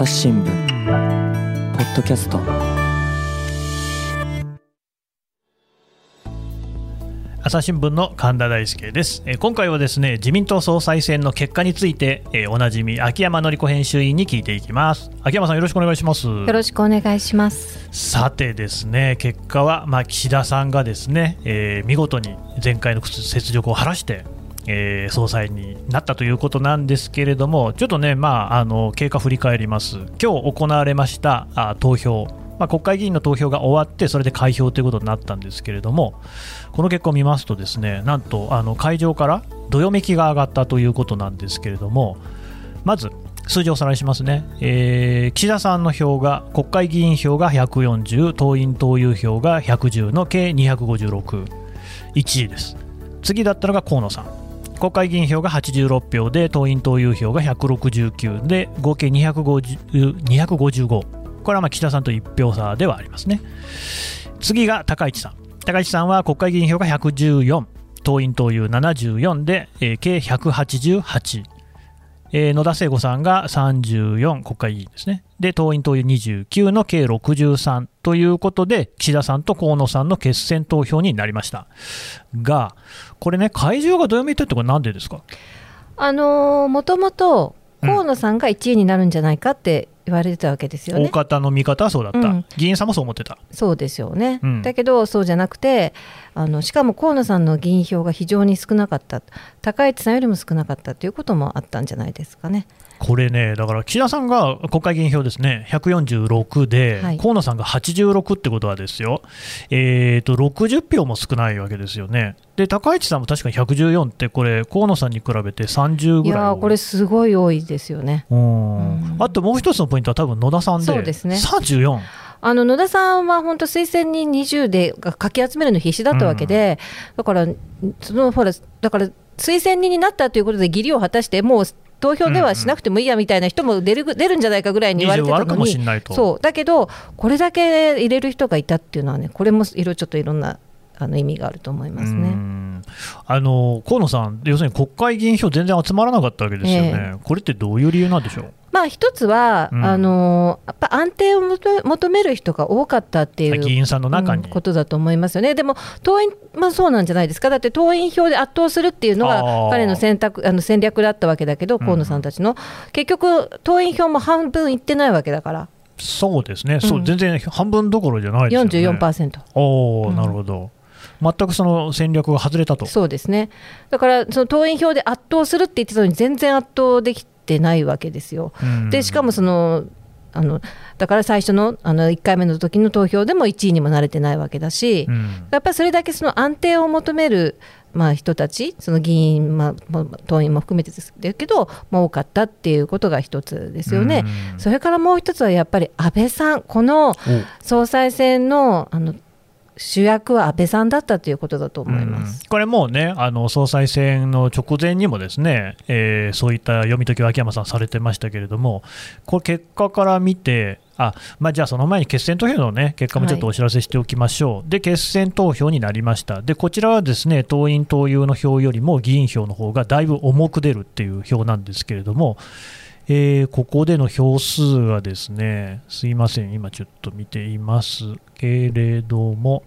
朝日新聞ポッドキャスト。朝日新聞の神田大輔です、えー今回はですね自民党総裁選の結果について、えーおなじみ秋山紀子編集員に聞いていきます。秋山さんよろしくお願いします。よろしくお願いします。さてですね結果は、まあ、岸田さんがですね、えー見事に前回の雪辱を晴らして、えー総裁になったということなんですけれどもちょっとね、まあ、あの経過振り返ります今日行われましたあ投票まあ、国会議員の投票が終わって、それで開票ということになったんですけれども、この結果を見ますと、ですねなんとあの会場からどよめきが上がったということなんですけれども、まず数字をおさらいしますね、えー岸田さんの票が、国会議員票が140、党員・党友票が110の計256、1位です。次だったのが河野さん。国会議員票が86票で、党員・党友票が169で、合計250 255。これはまあ岸田さんと1票差ではありますね。次が高市さん。高市さんは国会議員票が114、党員・党友74で、えー計188。えー野田聖子さんが34、国会議員ですね。で、党員・党友29の計63ということで、岸田さんと河野さんの決選投票になりました。が、これね、会場がどよめいたってこれなんでですか？あのーもともと河野さんが1位になるんじゃないかって言われてたわけですよね。大方の見方はそうだった、うん議員さんもそう思ってた。そうですよね、うんだけどそうじゃなくてあのしかも河野さんの議員票が非常に少なかった高市さんよりも少なかったということもあったんじゃないですかね。これね、だから岸田さんが国会議員票ですね、146で、はい河野さんが86ってことはですよ、えー、と60票も少ないわけですよね。で、高市さんも確かに114って、これ、河野さんに比べて30いぐらいこれすごい多いですよね。うんうんあともう一つのポイントは、多分野田さんで、そうですね34。あの野田さんは本当推薦人20でがかき集めるの必死だったわけで、だからそのほらだから推薦人になったということで義理を果たしてもう投票ではしなくてもいいやみたいな人も出る出るんじゃないかぐらいに言われて20あるかたのに。そうだけどこれだけ入れる人がいたっていうのはねこれもいろちょっといろんなあの意味があると思いますうね。んあの河野さん、要するに国会議員票全然集まらなかったわけですよね、これってどういう理由なんでしょう？まあ一つは、うん。あのやっぱ安定を求求める人が多かったっていう議員さんの中に。うんことだと思いますよね、でも党員、まあ、そうなんじゃないですか、だって党員票で圧倒するっていうのが彼の選択あの戦略だったわけだけど、うん。河野さんたちの、結局、党員票も半分いってないわけだから、そうですね、そううん。全然半分どころじゃないですよね。44%、おお、うん。なるほど。全くその戦略が外れたと。そうですね、だからその党員票で圧倒するって言ってたのに、全然圧倒できてないわけですよ。うんでしかもそのあのだから最初のあの1回目の時の投票でも1位にもなれてないわけだし、うんやっぱりそれだけその安定を求める、まあ、人たち、その議員、まあ、も党員も含めてですけど、まあ、多かったっていうことが一つですよね。うんそれからもう一つはやっぱり安倍さん、この総裁選のあの主役は安倍さんだったということだと思います。うん。これもうね、あの総裁選の直前にもですね、えーそういった読み解きを秋山さんされてましたけれども、これ、結果から見て、あまあ、じゃあその前に決選投票の、ね、結果もちょっとお知らせしておきましょう、で決選投票になりました、でこちらはですね党員・党友の票よりも議員票の方がだいぶ重く出るっていう票なんですけれども、えーここでの票数はですね、すいません、今ちょっと見ていますけれども、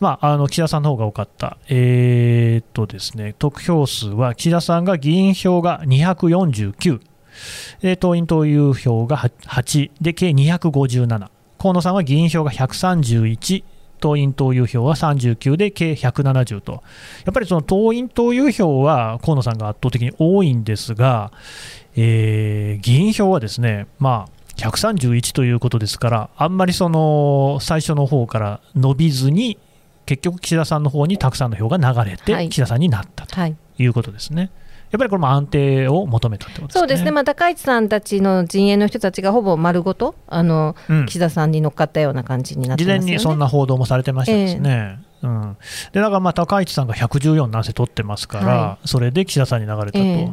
まあ、あの岸田さんの方が多かった、えーっとですね、得票数は岸田さんが議員票が249、えー党員・党友票が8で計257、河野さんは議員票が131、党員・党友票は39で計170と、やっぱりその党員・党友票は河野さんが圧倒的に多いんですが、えー議員票はですね、まあ、131ということですから、あんまりその最初の方から伸びずに、結局、岸田さんの方にたくさんの票が流れて、はい。岸田さんになったとはい。いうことですね。やっぱりこれも安定を求めたってことですね。そうですね、まあ、高市さんたちの陣営の人たちがほぼ丸ごとあの、うん。岸田さんに乗っかったような感じになって事ますよね。前にそんな報道もされてましたですね。うん、でだからまあ高市さんが114なんせ取ってますから、はそれで岸田さんに流れたと、ええ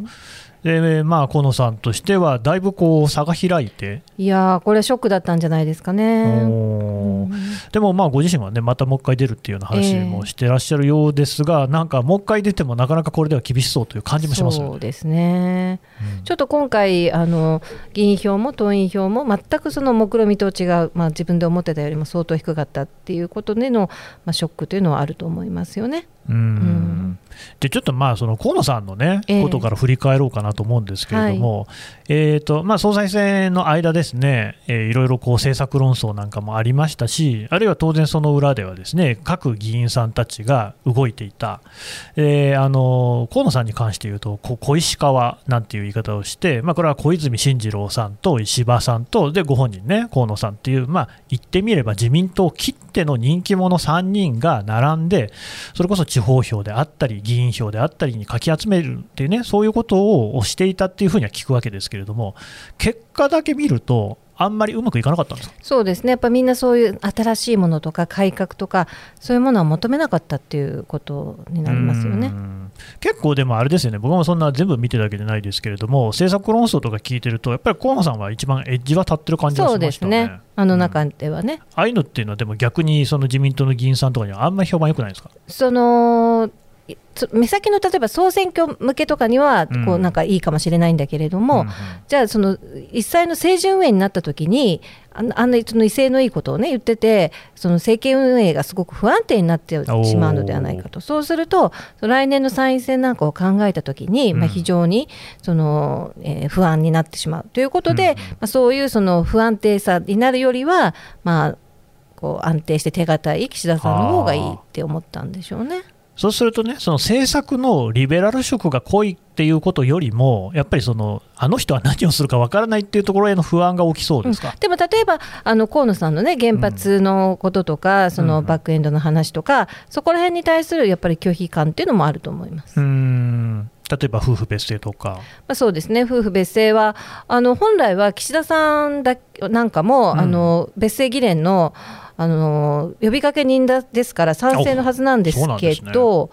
でまあ、河野さんとしては、だいぶこう差が開いて、いやー、これはショックだったんじゃないですかね。おー。でもまあご自身はね、またもう一回出るっていうような話もしてらっしゃるようですが、なんかもう一回出ても、なかなかこれでは厳しそうという感じもします。よね。そうですね、うん。ちょっと今回、あの議員票も党員票も全くその目論見と違う、まあ、自分で思ってたよりも相当低かったっていうことでの、まあ、ショックというのはあると思いますよね。うん。んでちょっとまあその河野さんのね、ええ。ことから振り返ろうかなと思うんですけれども、えーとまあ、総裁選の間ですね、えーいろいろこう政策論争なんかもありましたし、あるいは当然その裏ではですね各議員さんたちが動いていた、えーあの河野さんに関して言うと、小石川なんていう言い方をして、まあ、これは小泉進次郎さんと石破さんと、でご本人ね、河野さんっていう、まあ、言ってみれば自民党きっての人気者3人が並んで、それこそ地方票であったり、議員票であったりにかき集めるっていうね、そういうことを推していたっていうふうには聞くわけですけれども、結果だけ見ると、あんまりうまくいかなかったんですか？そうですね。やっぱみんなそういう新しいものとか改革とかそういうものは求めなかったっていうことになりますよね。うん。結構でもあれですよね、僕もそんな全部見てるわけじゃないですけれども、政策論争とか聞いてると、やっぱり河野さんは一番エッジは立ってる感じがそうでしましたね。すね。あの中ではね、ああいうのっていうのは、でも逆にその自民党の議員さんとかにはあんまり評判良くないですか？その目先の例えば総選挙向けとかにはこううんなんかいいかもしれないんだけれども、うんうん。じゃあその一切の政治運営になった時にあんなその威勢のいいことをね言っててその政権運営がすごく不安定になってしまうのではないかと。そうすると来年の参院選なんかを考えた時に、まあ、うん非常にその、えー不安になってしまう。ということで、うんうん。まあ、そういうその不安定さになるよりはまあこう安定して手堅い岸田さんの方がいいって思ったんでしょうね。そうするとね、その政策のリベラル色が濃いっていうことよりも、やっぱりそのあの人は何をするかわからないっていうところへの不安が大きそうですか？でも例えばあの河野さんのね原発のこととか、そのバックエンドの話とか、そこら辺に対するやっぱり拒否感っていうのもあると思います。うーん。例えば夫婦別姓とか、まあ、そうですね。夫婦別姓はあの本来は岸田さんだなんかも、うん。あの別姓議連のあの呼びかけ人だですから賛成のはずなんですけですねど、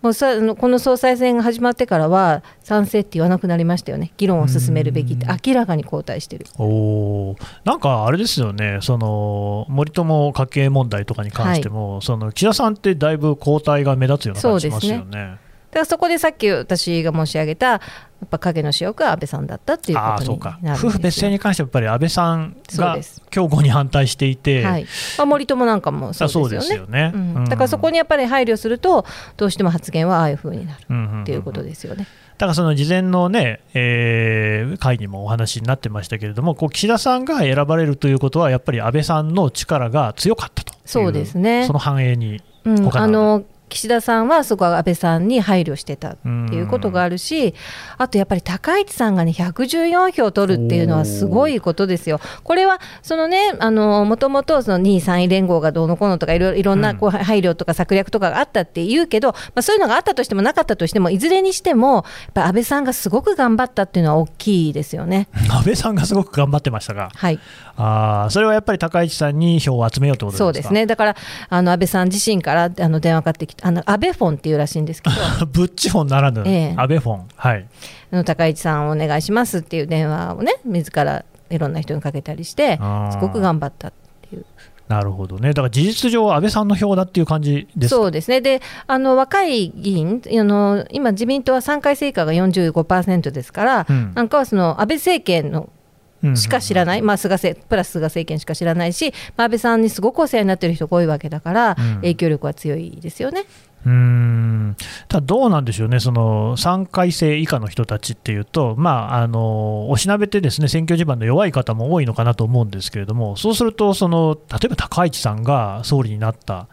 もうさあのこの総裁選が始まってからは賛成って言わなくなりましたよね。議論を進めるべきって明らかに後退してる。おー。なんかあれですよね、その森友家計問題とかに関しても、その岸田さんってだいぶ交代が目立つような感じしますよね。だからそこでさっき私が申し上げた、やっぱ影の主役は安倍さんだったっていうことになる夫婦別姓に関してはやっぱり安倍さんが強固に反対していて、はい。まあ、森友なんかもそうですよね。あそうですよね。うん。うん。だからそこにやっぱり配慮すると、どうしても発言はああいうふうになるっていうことですよね。だからその事前のね、えー会にもお話になってましたけれども、こう岸田さんが選ばれるということは、やっぱり安倍さんの力が強かったとそうですね。その反映に、うん、あの岸田さんはそこは安倍さんに配慮してたっていうことがあるし、あとやっぱり高市さんがね、114票取るっていうのはすごいことですよ。これは、そのね、あのもともとその2位、3位連合がどうのこうのとか、いろいろんなこう配慮とか策略とかがあったって言うけど、まあ、そういうのがあったとしてもなかったとしても、いずれにしても、やっぱ安倍さんがすごく頑張ったっていうのは大きいですよね。安倍さんがすごく頑張ってましたが、はいあーそれはやっぱり高市さんに票を集めようということですか？そうですね、だからあの安倍さん自身からあの電話かかってきて、あの安倍フォンっていうらしいんですけど、ブッチフォンならぬ、ええ。安倍フォン、はい、あの高市さんお願いしますっていう電話をね、自らいろんな人にかけたりしてすごく頑張ったっていう。なるほどね、だから事実上、安倍さんの票だっていう感じですか？そうですね。であの若い議員あの、今、自民党は3回成果が45%ですから、うん。なんかはその安倍政権のうんしか知らない、まあ、菅政プラス菅政権しか知らないし、まあ、安倍さんにすごくお世話になっている人が多いわけだから、うん。影響力は強いですよね。うーん。ただどうなんでしょうね、その3回生以下の人たちっていうと、まあ、あのおしなべてですね選挙地盤の弱い方も多いのかなと思うんですけれども、そうするとその、例えば高市さんが総理になった、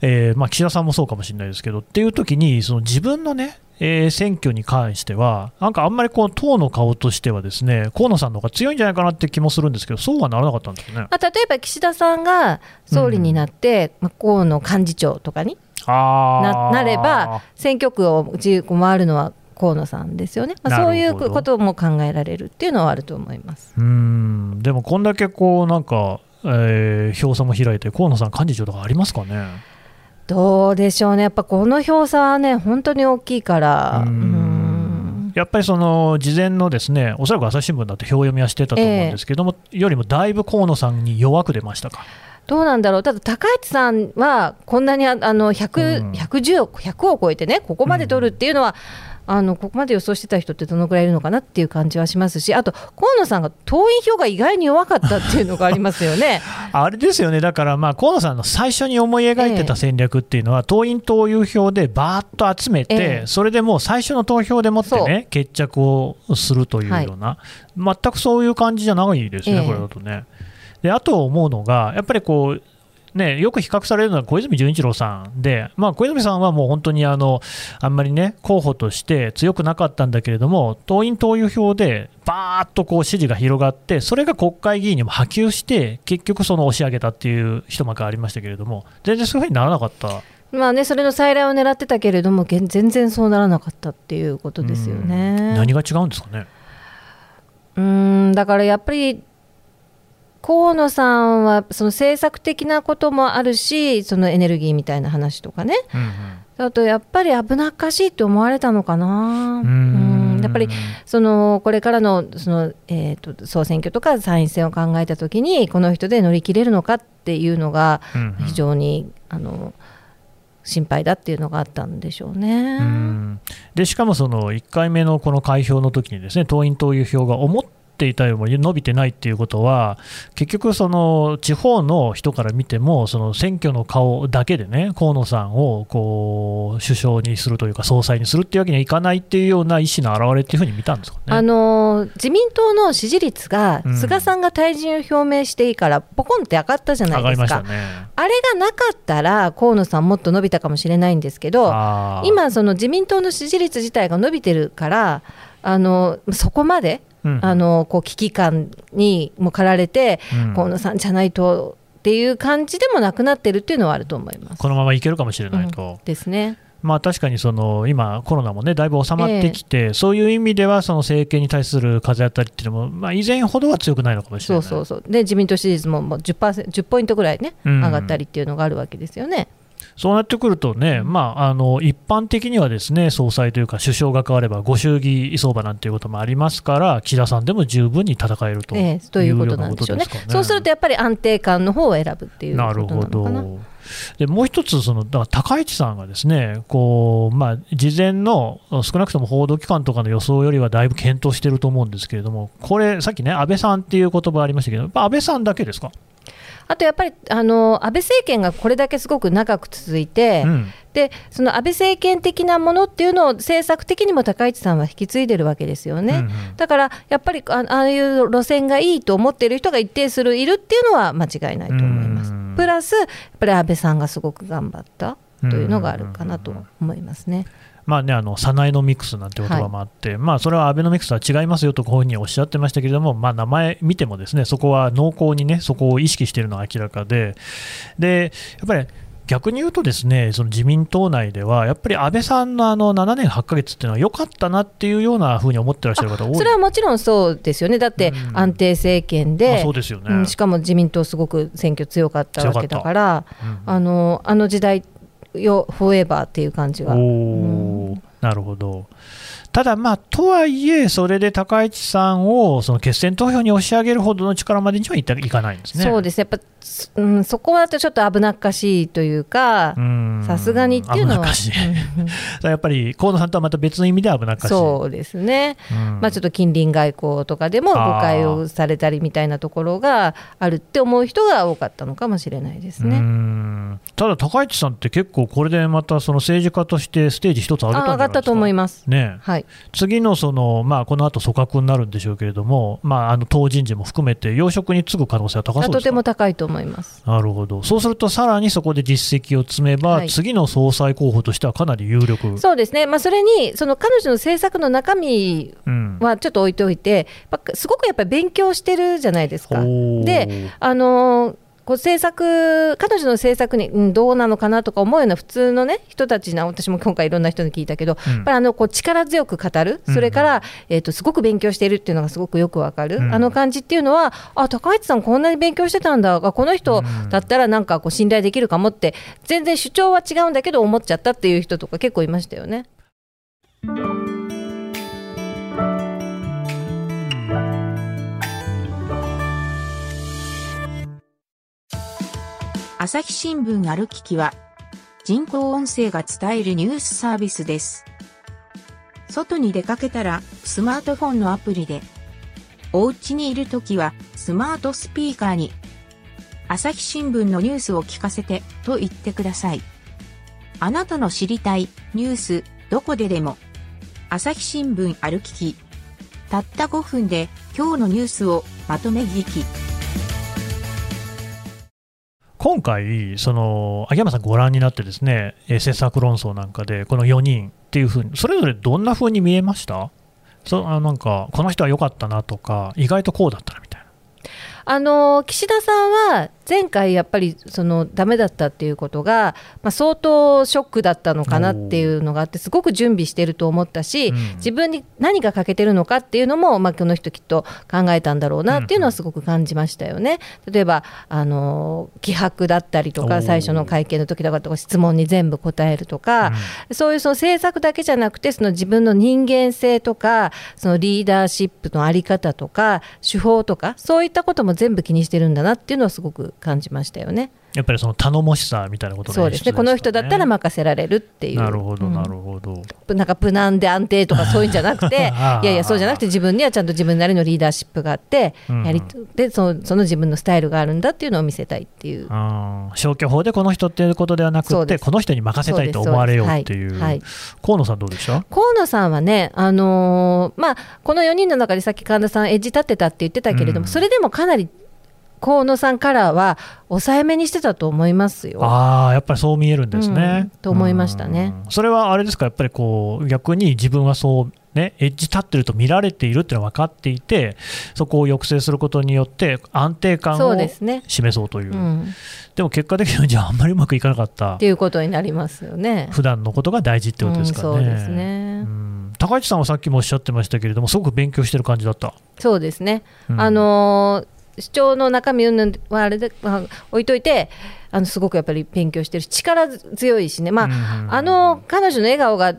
えーまあ、岸田さんもそうかもしれないですけど、っていう時にその自分のね、えー選挙に関しては、なんかあんまりこう党の顔としては、ですね河野さんの方が強いんじゃないかなって気もするんですけど、そうはならなかったんですよね。まあ、例えば岸田さんが総理になって、まあ、河野幹事長とかにななれば、選挙区を自由回るのは河野さんですよね、まあ、そういうことも考えられるっていうのはあると思います。うーん。でもこんだけこうなんか、えー票差も開いて、河野さん、幹事長とかありますかね？どうでしょうね、やっぱこの票差はね、本当に大きいから、うーん。うん。やっぱりその事前のですねおそらく朝日新聞だって表読みはしてたと思うんですけども、えー、よりもだいぶ河野さんに弱く出ましたか？どうなんだろう、ただ高市さんはこんなにあの100、うん、110 100を超えてね、ここまで取るっていうのは、うん、あのここまで予想してた人ってどのくらいいるのかなっていう感じはしますし、あと河野さんが党員票が意外に弱かったっていうのがありますよね。あれですよね、だからまあ河野さんの最初に思い描いてた戦略っていうのは、えー、党員・党友票でばーっと集めて、えー、それでもう最初の投票でもってね、決着をするというような、はい、全くそういう感じじゃないですね、えー、これだとね。であと思うのが、やっぱりこう、ね、よく比較されるのは小泉純一郎さんで、まあ、小泉さんはもう本当にあのあんまりね、候補として強くなかったんだけれども、党員・党友票でばーっとこう支持が広がって、それが国会議員にも波及して、結局、その押し上げたっていう一幕ありましたけれども、全然そういうふうにならなかった。まあね、それの再来を狙ってたけれども、全然そうならなかったっていうことですよね。何が違うんですかね。うんだからやっぱり河野さんはその政策的なこともあるしそのエネルギーみたいな話とかね、うんうん、あとやっぱり危なっかしいと思われたのかな。うん。やっぱりそのこれからのその、えーと、総選挙とか参院選を考えたときにこの人で乗り切れるのかっていうのが非常に、うん。うん、あの心配だっていうのがあったんでしょうね。でしかもその1回目のこの開票の時にですね党員・党友票が思っっていたよりも伸びてないっていうことは、結局、その地方の人から見ても、その選挙の顔だけでね、河野さんをこう首相にするというか、総裁にするっていうわけにはいかないっていうような意思の表れっていうふうに見たんですかね、あの自民党の支持率が、菅さんが退陣を表明していいから、ぽこんって上がったじゃないですか、ね、あれがなかったら、河野さん、もっと伸びたかもしれないんですけど、今、その自民党の支持率自体が伸びてるから、あのそこまであのこう危機感にも駆られて、河野さんじゃないとっていう感じでもなくなってるっていうのはあると思います。このままいけるかもしれないと。ですね。まあ、確かにその今、コロナもねだいぶ収まってきて、えー、そういう意味ではその政権に対する風当たりっていうのも、まあ、以前ほどは強くないのかもしれない。そうそうそう。で自民党支持率ももう 10, 10ポイントぐらいね、上がったりっていうのがあるわけですよね。そうなってくるとね、まあ、あの一般的にはですね総裁というか首相が変わればご祝儀相場なんていうこともありますから岸田さんでも十分に戦えるという,、えということなんでしょうね、そうするとやっぱり安定感の方を選ぶっていうなるほど。でもう一つその、だから高市さんがですねこう、まあ、事前の少なくとも報道機関とかの予想よりはだいぶ検討していると思うんですけれども、これ、さっきね、安倍さんっていう言葉ありましたけど、安倍さんだけですか？あとやっぱりあの安倍政権がこれだけすごく長く続いて、うん、でその安倍政権的なものっていうのを政策的にも高市さんは引き継いでるわけですよね、うんうん、だからやっぱりああいう路線がいいと思っている人が一定数いるっていうのは間違いないと思います。プラスやっぱり安倍さんがすごく頑張ったというのがあるかなと思いますね。まあね、あのサナエノミクスなんて言葉もあって、はい、まあ、それはアベノミクスとは違いますよとこういうふうにおっしゃってましたけれども、まあ、名前見てもですねそこは濃厚にねそこを意識しているのは明らかででやっぱり逆に言うとですねその自民党内ではやっぱり安倍さんのあの7年8か月っていうのは良かったなっていうようなふうに思ってらっしゃる方多い。それはもちろんそうですよね。だって安定政権で、そうですよね、うん、しかも自民党すごく選挙強かったわけだから、うん、あのあの時代よフォーエバーっていう感じが。なるほど。ただ、まあ、とはいえ、それで高市さんをその決選投票に押し上げるほどの力までにはいかないんですね。そうです。やっぱうん、そこはちょっと危なっかしいというか、さすがにっていうのは。やっぱり河野さんとはまた別の意味で危なっかしい。そうですね、まあ、ちょっと近隣外交とかでも誤解をされたりみたいなところがあるって思う人が多かったのかもしれないですね。ただ、高市さんって結構、これでまたその政治家としてステージ一つ上げたんじ上がったと思います。ねはい、次のその、まあ、この後組閣になるんでしょうけれども、まあ、あの党人事も含めて、要職に就く可能性は高そうですか？とても高いと思います。なるほど、そうするとさらにそこで実績を積めば、はい、次の総裁候補としてはかなり有力。そうですね、まあ、それにその彼女の政策の中身はちょっと置いておいて、うん、すごくやっぱり勉強してるじゃないですか。であのこう政策、彼女の政策に、うん、どうなのかなとか思うような普通の、ね、人たちな、私も今回いろんな人に聞いたけど、うん、やっぱりあのこう力強く語る、それから、うん、えーと、すごく勉強しているっていうのがすごくよくわかる、うん、あの感じっていうのは、あ高市さん、こんなに勉強してたんだ、この人だったらなんかこう信頼できるかもって、全然主張は違うんだけど、思っちゃったっていう人とか結構いましたよね。朝日新聞歩ききは、人工音声が伝えるニュースサービスです。外に出かけたら、スマートフォンのアプリで、お家にいるときは、スマートスピーカーに、朝日新聞のニュースを聞かせて、と言ってください。あなたの知りたいニュース、どこででも、朝日新聞歩きき。たった5分で今日のニュースをまとめ聞き。今回、その秋山さん、ご覧になって、ですねえー政策論争なんかで、この4人っていうふうに、それぞれどんなふうに見えました？そあなんか、この人は良かったなとか、意外とこうだったな。あの岸田さんは前回やっぱりそのダメだったっていうことが、まあ、相当ショックだったのかなっていうのがあってすごく準備してると思ったし、うん。自分に何が欠けてるのかっていうのも、まあ、この人きっと考えたんだろうなっていうのはすごく感じましたよね。例えばあの気迫だったりとか最初の会見の時とかとか質問に全部答えるとか、そういうその政策だけじゃなくてその自分の人間性とかそのリーダーシップのあり方とか手法とかそういったことも全部気にしてるんだなっていうのはすごく感じましたよね。やっぱりその頼もしさみたいなことのそうですね。この人だったら任せられるっていう。なるほど、うん。なるほど。なんか無難で安定とかそういうんじゃなくて いやいやそうじゃなくて自分にはちゃんと自分なりのリーダーシップがあって、うん。やりでそのその自分のスタイルがあるんだっていうのを見せたいっていう。うん消去法でこの人っていうことではなくて、この人に任せたいと思われようっていう、はい。はい。河野さん、どうでした？河野さんはね、あのーまあ、この4人の中でさっき神田さん、エッジ立ってたって言ってたけれども、うん。それでもかなり河野さんからは抑えめにしてたと思いますよ。ああ、やっぱりそう見えるんですね。うんと思いましたねうんそれはあれですか、やっぱりこう逆に自分はそう、ね、エッジ立ってると見られているっていうのは分かっていて、そこを抑制することによって、安定感を示そうという、うん、でも結果的には、じゃあ、あんまりうまくいかなかったっ、ていうことになりますよね。普段のことが大事ってことですかね。うんそうですねうん高市さんはさっきもおっしゃってましたけれども、すごく勉強してる感じだった。そうですね、うんあのー主張の中身云々はあれで、まあ置いといてあのすごくやっぱり勉強してるし力強いしね、まあうん。あの彼女の笑顔が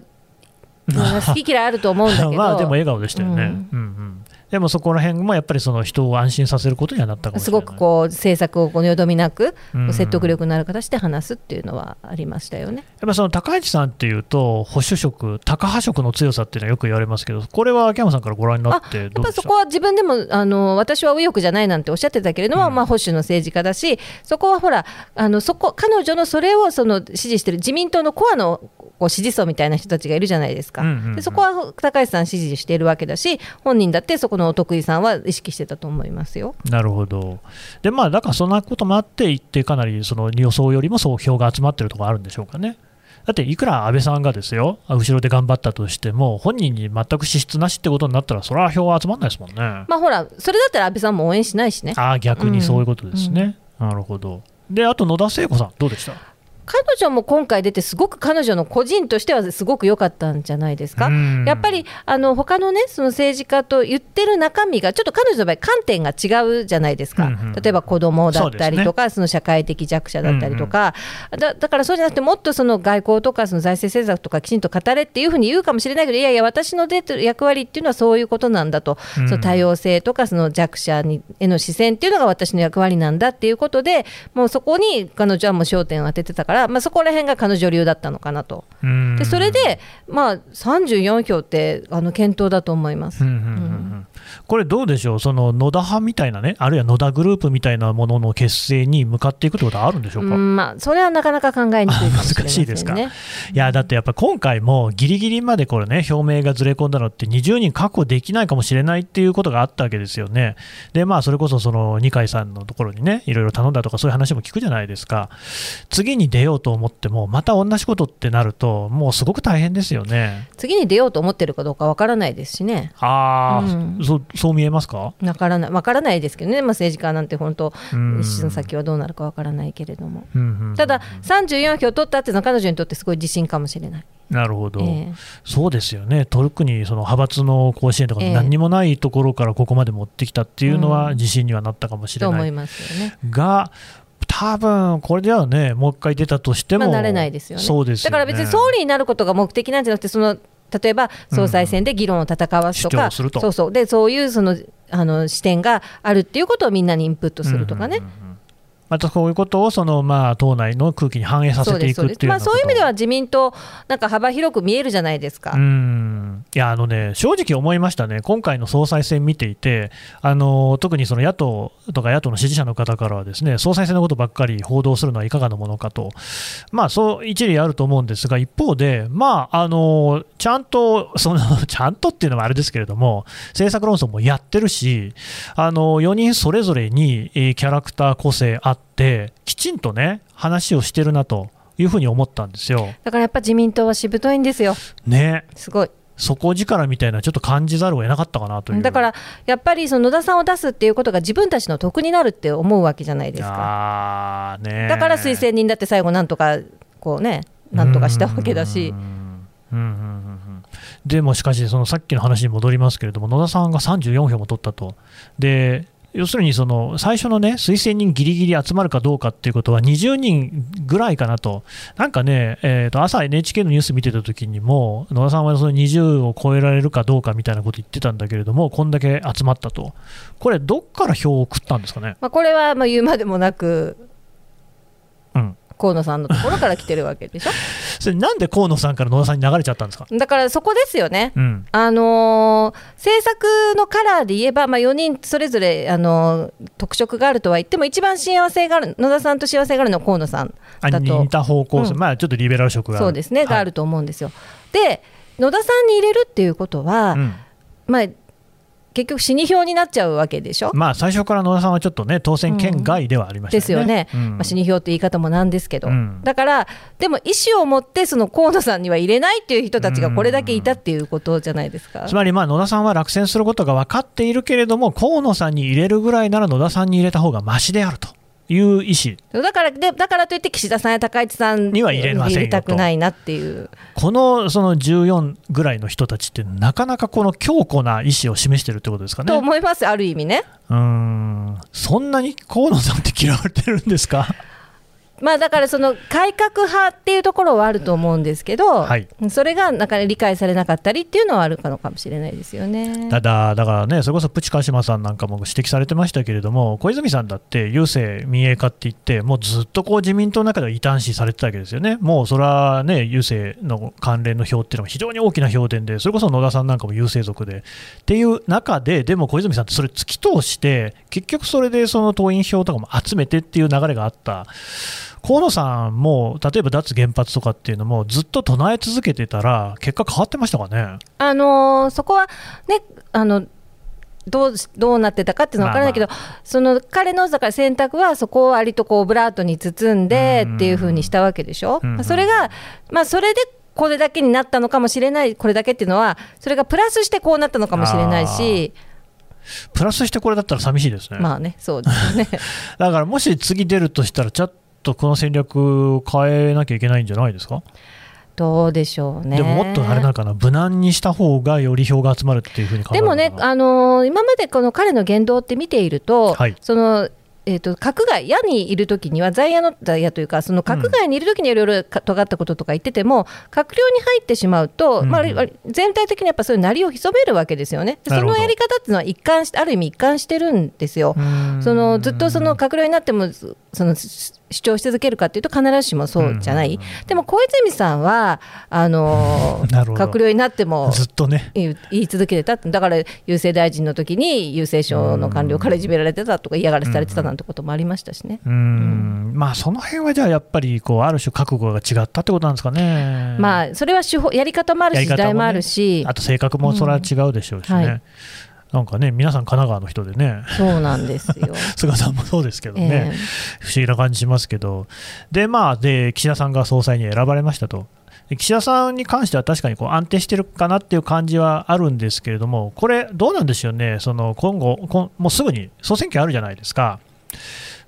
まあ 好き嫌いあると思うんだけど。まあでも笑顔でしたよね、うん。うんうんでもそこら辺もやっぱりその人を安心させることにはなったかもしすごくこう政策をこうよどみなく、うん。説得力のある形で話すっていうのはありましたよね。やっぱりその高市さんっていうと、保守色、高派色の強さっていうのはよく言われますけど、これは秋山さんからご覧になってやっぱそこは自分でもあの私は右翼じゃないなんておっしゃってたけれども、うん。まあ、保守の政治家だし、そこはほら、あのそこ彼女のそれをその支持してる自民党のコアのこう支持層みたいな人たちがいるじゃないですか、でそこは高市さん支持しているわけだし、本人だってそこのお得意さんは意識してたと思いますよ。なるほど、でまあ、だからそんなこともあって、一定かなりその予想よりもそう票が集まってるところあるんでしょうかね。だって、いくら安倍さんがですよ、後ろで頑張ったとしても、本人に全く資質なしってことになったら、それは票は集まらないですもんね。まあほら、それだったら安倍さんも応援しないしね。ああ、逆にそういうことですね。なるほど。で、あと野田聖子さん、どうでした？彼女も今回出て、すごく彼女の個人としてはすごく良かったんじゃないですか？うん。やっぱりあの他のね、その政治家と言ってる中身が、ちょっと彼女の場合、観点が違うじゃないですか、うんうん例えば子供だったりとか、その社会的弱者だったりとか、だだからそうじゃなくて、もっとその外交とか、その財政政策とか、きちんと語れっていうふうに言うかもしれないけど、いやいや、私の出てる役割っていうのはそういうことなんだと、うん。その多様性とか、その弱者にへの視線っていうのが私の役割なんだっていうことで、もうそこに彼女はもう焦点を当ててたから、まあ、そこら辺が彼女流だったのかなと。うんでそれで、まあ、34票ってあの検討だと思います。うんうんうんうんこれどうでしょう、その野田派みたいなね、あるいは野田グループみたいなものの結成に向かっていくってことはあるんでしょうか？うんまあ、それはなかなか考えにくいね。難しいですか？いやだってやっぱり今回もギリギリまでこれね表明がずれ込んだのって20人確保できないかもしれないっていうことがあったわけですよね。でまあそれこそその二階さんのところにねいろいろ頼んだとかそういう話も聞くじゃないですか。次に出ようと思ってもまた同じことってなるともうすごく大変ですよね。次に出ようと思ってるかどうかわからないですしね。ああ、うんそそう見えますか？わからないわからないですけどね、まあ、政治家なんて本当、うん一の先はどうなるかわからないけれども。うんうんうんただ、34票取ったっていうのは彼女にとってすごい自信かもしれない。なるほど、ええそうですよね、特にその派閥の甲子園とかええ何にもないところからここまで持ってきたっていうのはうん自信にはなったかもしれないと思いますよね。が、多分これではね、もう一回出たとしても、まあ、なれないですよね。そうですよねだから別に総理になることが目的なんじゃなくて、その例えば総裁選で議論を戦わすとか、そうそう。でそういうそのあの視点があるっていうことをみんなにインプットするとかね。うんうんうんうんまたこういうことをその、まあ、党内の空気に反映させていくっていうまあ、そういう意味では自民党、なんか幅広く見えるじゃないですか。うん。いやあのね、正直思いましたね、今回の総裁選見ていて、あの特にその野党とか野党の支持者の方からは、ですね総裁選のことばっかり報道するのはいかがなものかと、まあ、そう一理あると思うんですが、一方で、まあ、あのちゃんとその、ちゃんとっていうのはあれですけれども、政策論争もやってるし、あの4人それぞれにえーキャラクター個性あって、きちんとね、話をしてるなというふうに思ったんですよ。だからやっぱ自民党はしぶといんですよ、ねすごい。底力みたいな、ちょっと感じざるを得なかったかなという。だからやっぱりその野田さんを出すっていうことが自分たちの得になるって思うわけじゃないですか。ねだから推薦人だって最後、なんとかこうね、なんとかしたわけだしう。んうんうんうんうんでもしかし、そのさっきの話に戻りますけれども、野田さんが34票も取ったと。で要するにその最初のね推薦人ぎりぎり集まるかどうかっていうことは20人ぐらいかなと、なんかね、えー、と朝 NHK のニュース見てた時にも、野田さんはその20を超えられるかどうかみたいなこと言ってたんだけれども、こんだけ集まったと、これ、どっから票を送ったんですかね？まあ、これはまあ言うまでもなく、河野さんのところから来てるわけでしょ？それなんで河野さんから野田さんに流れちゃったんですか？だからそこですよね。うんあのー政策のカラーで言えば、まあ、4人それぞれ、あのー特色があるとは言っても、一番幸せがある、野田さんと幸せがあるのは河野さんあだと似た方向性、うんまあちょっとリベラル色がそうですね、があるると思うんですよ。で、野田さんに入れるっていうことは、うんまあ、結局、死に票になっちゃうわけでしょ？まあ最初から野田さんはちょっとね当選圏外ではありましたよね。ですよね、うんまあ、死に票って言い方もなんですけど、うんだから、でも意思を持って、その河野さんには入れないっていう人たちがこれだけいたっていうことじゃないですか。つまりまあ野田さんは落選することが分かっているけれども河野さんに入れるぐらいなら野田さんに入れた方がましであるという意思。だからでだからといって、岸田さんや高市さんには入れませんたくないなっていう、このその14ぐらいの人たちってなかなかこの強固な意思を示してるってことですかね。と思います、ある意味ね。うーん。そんなに河野さんって嫌われてるんですか？まあ、だからその改革派っていうところはあると思うんですけど、はいそれがなかなか理解されなかったりっていうのはあるのかもしれないですよね。ただ、だからね、それこそプチ鹿島さんなんかも指摘されてましたけれども、小泉さんだって郵政民営化って言って、もうずっとこう自民党の中では異端視されてたわけですよね、もうそれはね、郵政の関連の票っていうのは非常に大きな票田で、それこそ野田さんなんかも郵政族でっていう中で、でも小泉さんってそれ突き通して、結局それでその党員票とかも集めてっていう流れがあった。河野さんも例えば脱原発とかっていうのもずっと唱え続けてたら結果変わってましたかね？あのーそこはねあのどうしどうなってたかっていうのは分からないけど、その彼のだから選択はそこを割とこうオブラートに包んでっていうふうにしたわけでしょ、うんまあそれが、まあ、それでこれだけになったのかもしれない、これだけっていうのは、それがプラスしてこうなったのかもしれないし、プラスしてこれだったら寂しいですね。まあね、そうですね。だからもし次出るとしたら、ちょっとこの戦略を変えなきゃいけないんじゃないですか、どうでしょうね。でももっとあれなのかな、無難にした方がより票が集まるっていうふうに考えでもね、あのー今までこの彼の言動って見ていると、はい。そのえー、と閣外、野にいるときには、在野の在野というか、その閣外にいるときにはいろいろか尖ったこととか言ってても、閣僚に入ってしまうと、うん。まあ、全体的にやっぱそういうなりを潜めるわけですよね、そのやり方っていうのは一貫して、ある意味一貫してるんですよ。そのずっとその閣僚になってもそその主主張し続けるかっていうと必ずしもそうじゃない、でも小泉さんはあの 閣僚になってもずっとね、言い続けてた。だから郵政大臣の時に郵政省の官僚からいじめられてたとか嫌がらせされてたなんてこともありましたしね。うーん、まあその辺はじゃあやっぱりこうある種覚悟が違ったってことなんですかね。まあそれは手法やり方もあるし時代もあるし。あと性格もそれは違うでしょうしね。うん。はいなんかね、皆さん神奈川の人でね、そうなんですよ。菅さんもそうですけどね、え不思議な感じしますけど、で、まあ、で、岸田さんが総裁に選ばれましたと。で岸田さんに関しては確かにこう安定してるかなっていう感じはあるんですけれども、これ、どうなんでしょうね、その今後、もうすぐに総選挙あるじゃないですか、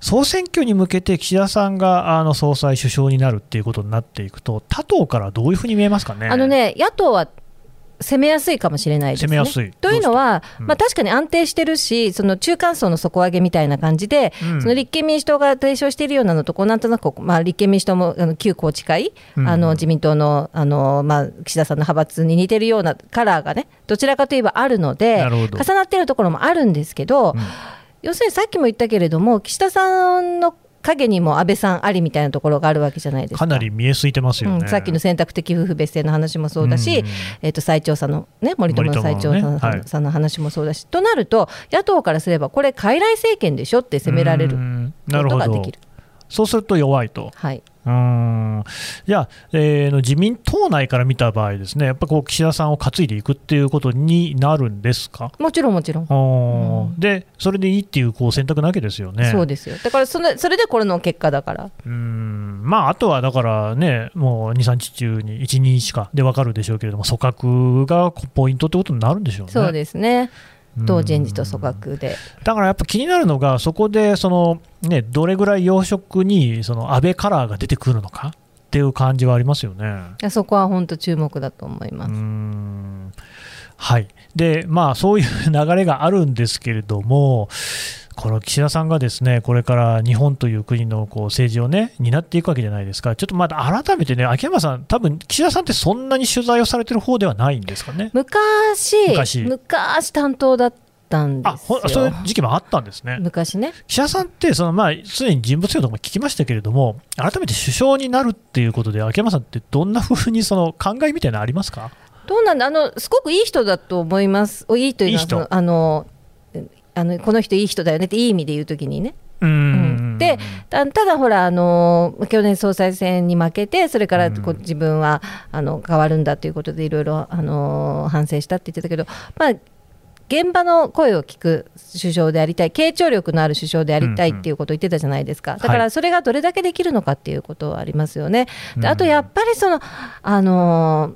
総選挙に向けて岸田さんがあの総裁、首相になるっていうことになっていくと、他党からどういうふうに見えますかね。あのね野党は攻めやすいかもしれないですね。攻めやすい。というのは、うんまあ、確かに安定してるし、その中間層の底上げみたいな感じで、うん。その立憲民主党が提唱しているようなのと、こうなんとなくまあ、立憲民主党もあの旧宏池会、うん。あの自民党のあの、まあ、岸田さんの派閥に似てるようなカラーがね、どちらかといえばあるので、重なってるところもあるんですけど、うん。要するにさっきも言ったけれども、岸田さんの考影にも安倍さんありみたいなところがあるわけじゃないですか。かなり見えすいてますよね、うん、さっきの選択的夫婦別姓の話もそうだし、うん。えー、と最長さんの、ね、森友の最長さん,、森友のね。はいさんの話もそうだし、となると、野党からすれば、これ、傀儡政権でしょって責められるうん。ことができる。そうすると弱いと。はい、うーん。じゃあ、えーの自民党内から見た場合ですね、やっぱこう岸田さんを担いでいくっていうことになるんですか、もちろん、もちろん、うん。でそれでいいっていうこう選択なわけですよね。そうですよ、だからそのそれでこれの結果だから、うーん。まあ、あとはだからね、もう2、3日中に1、2日かで分かるでしょうけれども、組閣がポイントってことになるんでしょうね。そうですね、党人事とうん組閣で、だからやっぱ気になるのが、そこでその、ね、どれぐらい要職にその安倍カラーが出てくるのかっていう感じはありますよね。そこは本当、注目だと思いうます。はいでまあ、そういう流れがあるんですけれども、この岸田さんがですねこれから日本という国のこう政治をね担っていくわけじゃないですか、ちょっとまだ改めてね、秋山さん、多分岸田さんってそんなに取材をされてる方ではないんですかね？昔、昔昔担当だったんであすよほそういう時期もあったんですね。昔ね。岸田さんってその、まあ、すでに人物評とかも聞きましたけれども、改めて首相になるっていうことで、秋山さんってどんなふうにその考えみたいなのありますか？どうなんだあのすごくいい人だと思います。おいいというのはあのあのこの人いい人だよねっていい意味で言うときにね。うーん。でたただほらあの去年総裁選に負けてそれからこううん自分はあの変わるんだということでいろいろあの反省したって言ってたけど、まあ現場の声を聞く首相でありたい、傾聴力のある首相でありたいっていうことを言ってたじゃないですか、だかはらそれがどれだけできるのかっていうことはありますよね。うん。であとやっぱりその、あの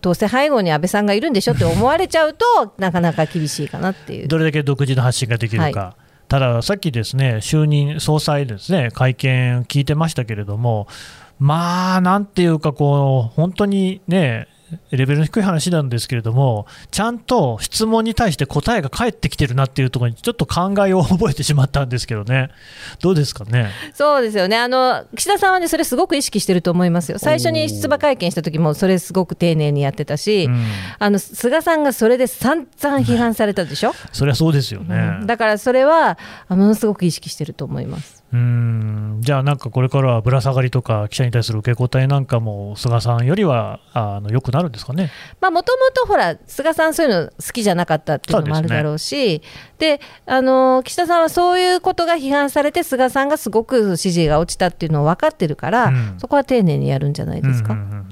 どうせ背後に安倍さんがいるんでしょって思われちゃうと、なかなか厳しいかなっていう。どれだけ独自の発信ができるか、ただ、さっきですね就任総裁ですね会見聞いてましたけれども、まあ、なんていうかこう、本当にね、レベルの低い話なんですけれども、ちゃんと質問に対して答えが返ってきてるなっていうところに、ちょっと考えを覚えてしまったんですけどね、どうですかね？そうですよね。あの岸田さんはね、それすごく意識してると思いますよ、最初に出馬会見した時も、それすごく丁寧にやってたし、うん。あの菅さんがそれで散々批判されたでしょ、そりゃそうですよね。うん。だからそれはあものすごく意識してると思います。うーんじゃあ、なんかこれからはぶら下がりとか、記者に対する受け答えなんかも、菅さんよりはあの良くなるんですかね？もともとほら、菅さん、そういうの好きじゃなかったっていうのもあるだろうし、であの岸田さんはそういうことが批判されて、菅さんがすごく支持が落ちたっていうのを分かってるから、うんそこは丁寧にやるんじゃないですか？うんうんうんうん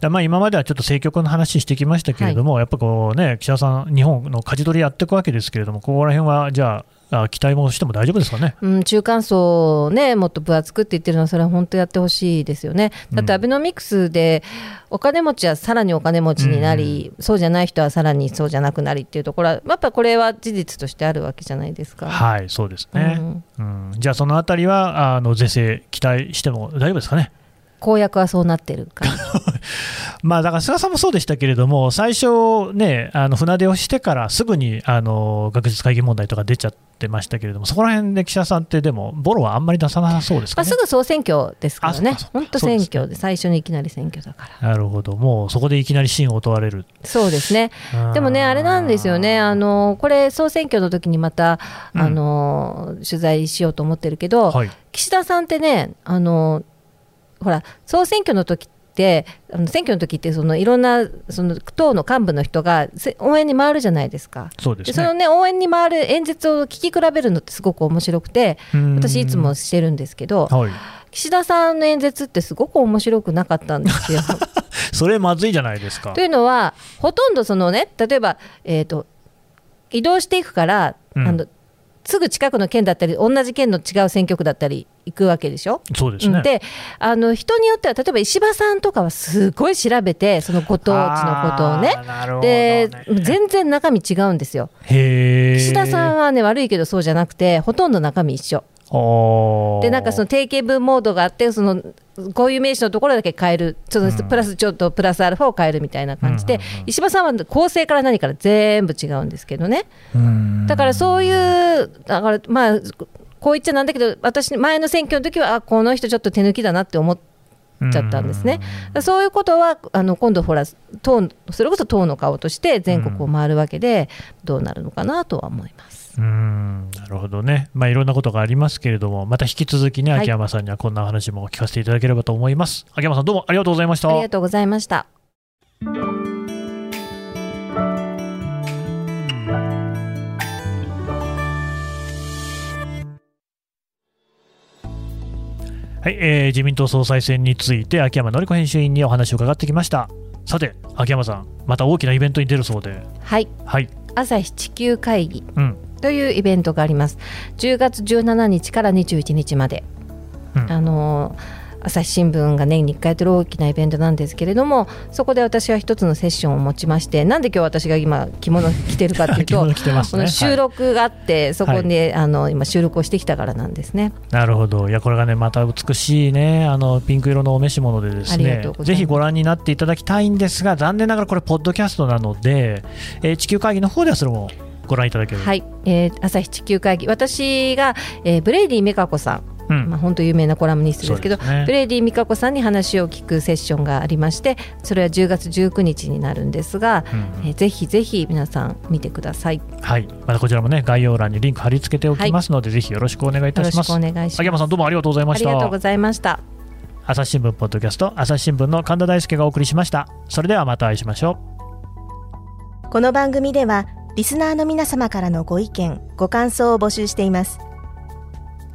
だまあ今まではちょっと政局の話してきましたけれども、やっぱこうね、岸田さん、日本の舵取りやっていくわけですけれども、ここら辺はじゃあ、あ期待もしても大丈夫ですかね。うん、中間層をね、もっと分厚くって言ってるのは、それは本当やってほしいですよね。だって、うんアベノミクスで、お金持ちはさらにお金持ちになり、そうじゃない人はさらにそうじゃなくなりっていうところは、やっぱこれは事実としてあるわけじゃないですか。はい、そうですね。うんうんじゃあ、そのあたりはあの是正、期待しても大丈夫ですかね。公約はそうなってる。まあ、だから菅さんもそうでしたけれども、最初、ね、あの船出をしてからすぐにあの学術会議問題とか出ちゃってましたけれども、そこら辺で岸田さんって、でも、ボロはあんまり出さなさそうですまあ、かね。すぐ総選挙ですからね。本当選挙で、最初にいきなり選挙だから。なるほど、もうそこでいきなり信を問われる。そうですね、でもね、あれなんですよね、あのこれ、総選挙の時にまた、うん。あの取材しようと思ってるけど、はい、岸田さんってね、あのほら、総選挙の時って、あの選挙の時ってそのいろんなその党の幹部の人がせ応援に回るじゃないですか。そうですその。ね応援に回る演説を聞き比べるのってすごく面白くて、私いつもしてるんですけど、はい、岸田さんの演説ってすごく面白くなかったんですよ。それまずいじゃないですかと。いうのは、ほとんどそのね、例えば、えー、と移動していくから、うんあの、すぐ近くの県だったり、同じ県の違う選挙区だったり行くわけでしょ？そうですね。であの人によっては、例えば石破さんとかはすごい調べて、そのご当地のことをね。あーなるほどでね全然中身違うんですよ。岸田さんはね、悪いけどそうじゃなくて、ほとんど中身一緒。で、なんかその定型文モードがあって、そのこういう名詞のところだけ変える、そのうん。プラスちょっとプラスアルファを変えるみたいな感じで、石破さんは構成から何から全部違うんですけどね、うん。だからそういう、だからまあ、こう言っちゃなんだけど、私、前の選挙の時は、あこの人ちょっと手抜きだなって思っちゃったんですね。そういうことはあの今度ほら党それこそ党の顔として全国を回るわけで、どうなるのかなとは思います。うんなるほどね、まあ、いろんなことがありますけれども、また引き続きね、はい秋山さんにはこんな話も聞かせていただければと思います。秋山さん、どうもありがとうございました。ありがとうございました。はい、えー自民党総裁選について、秋山紀子編集員にお話を伺ってきました。さて、秋山さん、また大きなイベントに出るそうで、はい、はい、朝日地球会議。うん、というイベントがあります。10月17日から21日まで、うん。あのー朝日新聞が年に1回やってる大きなイベントなんですけれどもそこで私は一つのセッションを持ちましてなんで今日私が今着物着てるかっていう着とね。この収録があって、そこで、あの今収録をしてきたからなんですね。はいなるほど、いや、これがね、また美しいね、あのピンク色のお召し物でですねぜひご覧になっていただきたいんですが、残念ながらこれ、ポッドキャストなので、えー地球会議の方ではそれもご覧いただける。はい、えー朝日地球会議私が、えーブレイディみかこさん、うんまあ本当有名なコラムニストですけどねブレイディみかこさんに話を聞くセッションがありましてそれは10月19日になるんですが、うんえーぜひぜひ皆さん見てください。よはい、またこちらもね、概要欄にリンク貼り付けておきますので、ぜひよろしくお願いいたろしくします。お願いします。秋山さん、どうもありがとうございました。ありがとうございました。朝日新聞ポッドキャスト、朝日新聞の神田大輔がお送りしました。それではまたお会いしましょう。この番組ではリスナーの皆様からのご意見、ご感想を募集しています。